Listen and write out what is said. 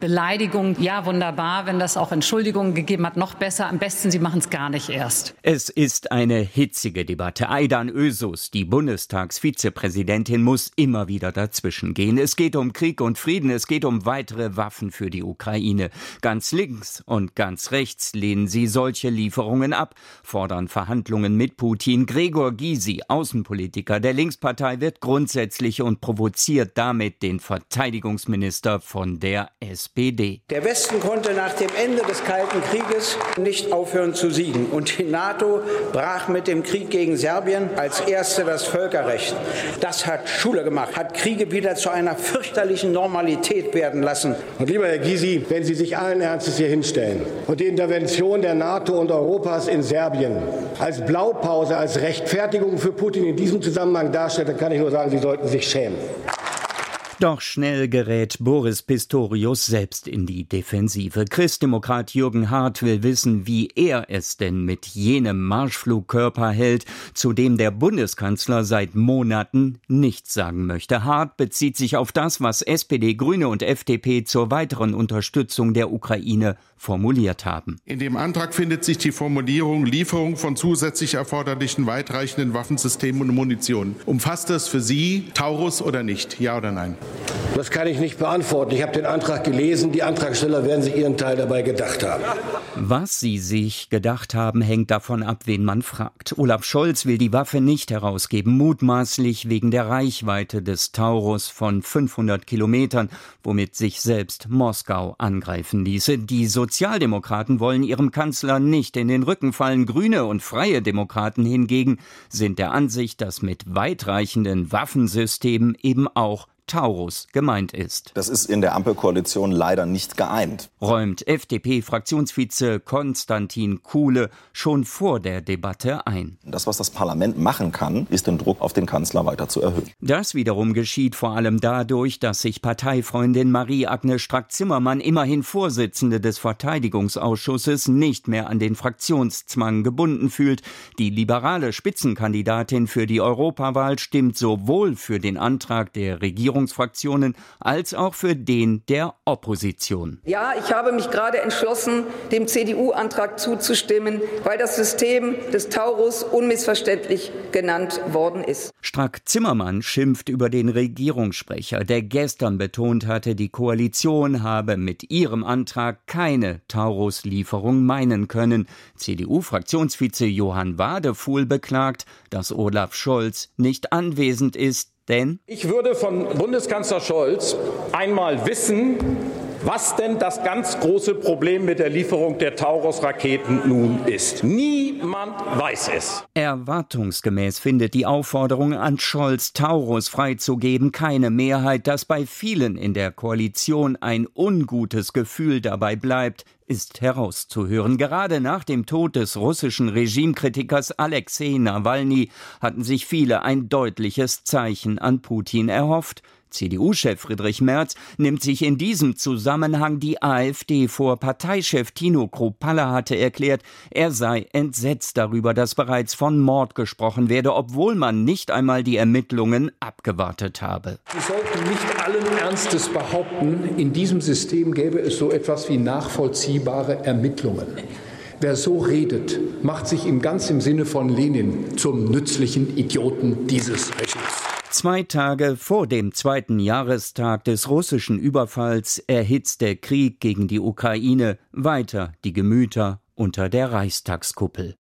Beleidigung, ja wunderbar, wenn das auch Entschuldigungen gegeben hat, noch besser. Am besten, Sie machen es gar nicht erst. Es ist eine hitzige Debatte. Aidan Ösus, die Bundestagsvizepräsidentin, muss immer wieder dazwischen gehen. Es geht um Krieg und Frieden, es geht um weitere Waffen für die Ukraine. Ganz links und ganz rechts lehnen sie solche Lieferungen ab, fordern Verhandlungen mit Putin. Gregor Gysi, Außenpolitiker der Linkspartei, wird grundsätzlich und provoziert damit den Verteidigungsminister von der SPD. SPD. Der Westen konnte nach dem Ende des Kalten Krieges nicht aufhören zu siegen. Und die NATO brach mit dem Krieg gegen Serbien als erste das Völkerrecht. Das hat Schule gemacht, hat Kriege wieder zu einer fürchterlichen Normalität werden lassen. Und lieber Herr Gysi, wenn Sie sich allen Ernstes hier hinstellen und die Intervention der NATO und Europas in Serbien als Blaupause, als Rechtfertigung für Putin in diesem Zusammenhang darstellen, dann kann ich nur sagen, Sie sollten sich schämen. Doch schnell gerät Boris Pistorius selbst in die Defensive. Christdemokrat Jürgen Hart will wissen, wie er es denn mit jenem Marschflugkörper hält, zu dem der Bundeskanzler seit Monaten nichts sagen möchte. Hart bezieht sich auf das, was SPD, Grüne und FDP zur weiteren Unterstützung der Ukraine formuliert haben. In dem Antrag findet sich die Formulierung Lieferung von zusätzlich erforderlichen weitreichenden Waffensystemen und Munition. Umfasst das für Sie Taurus oder nicht? Ja oder nein? Das kann ich nicht beantworten. Ich habe den Antrag gelesen. Die Antragsteller werden sich ihren Teil dabei gedacht haben. Was sie sich gedacht haben, hängt davon ab, wen man fragt. Olaf Scholz will die Waffe nicht herausgeben, mutmaßlich wegen der Reichweite des Taurus von 500 Kilometern, womit sich selbst Moskau angreifen ließe. Die Sozialdemokraten wollen ihrem Kanzler nicht in den Rücken fallen. Grüne und freie Demokraten hingegen sind der Ansicht, dass mit weitreichenden Waffensystemen eben auch Taurus gemeint ist. Das ist in der Ampelkoalition leider nicht geeint. Räumt FDP-Fraktionsvize Konstantin Kuhle schon vor der Debatte ein. Das, was das Parlament machen kann, ist den Druck auf den Kanzler weiter zu erhöhen. Das wiederum geschieht vor allem dadurch, dass sich Parteifreundin Marie-Agnes Strack-Zimmermann, immerhin Vorsitzende des Verteidigungsausschusses, nicht mehr an den Fraktionszwang gebunden fühlt. Die liberale Spitzenkandidatin für die Europawahl stimmt sowohl für den Antrag der Regierung Regierungsfraktionen als auch für den der Opposition. Ja, ich habe mich gerade entschlossen, dem CDU-Antrag zuzustimmen, weil das System des Taurus unmissverständlich genannt worden ist. Strack Zimmermann schimpft über den Regierungssprecher, der gestern betont hatte, die Koalition habe mit ihrem Antrag keine Taurus-Lieferung meinen können. CDU-Fraktionsvize Johann Wadefuhl beklagt, dass Olaf Scholz nicht anwesend ist, denn ich würde von Bundeskanzler Scholz einmal wissen, was denn das ganz große Problem mit der Lieferung der Taurus-Raketen nun ist. Niemand weiß es. Erwartungsgemäß findet die Aufforderung an Scholz, Taurus freizugeben, keine Mehrheit, dass bei vielen in der Koalition ein ungutes Gefühl dabei bleibt, ist herauszuhören. Gerade nach dem Tod des russischen Regimekritikers Alexei Nawalny hatten sich viele ein deutliches Zeichen an Putin erhofft. CDU-Chef Friedrich Merz nimmt sich in diesem Zusammenhang die AfD vor. Parteichef Tino Kropalla hatte erklärt, er sei entsetzt darüber, dass bereits von Mord gesprochen werde, obwohl man nicht einmal die Ermittlungen abgewartet habe. Sie sollten nicht allen Ernstes behaupten, in diesem System gäbe es so etwas wie nachvollziehbare Ermittlungen. Wer so redet, macht sich im ganz im Sinne von Lenin zum nützlichen Idioten dieses Regimes. Zwei Tage vor dem zweiten Jahrestag des russischen Überfalls erhitzt der Krieg gegen die Ukraine weiter die Gemüter unter der Reichstagskuppel.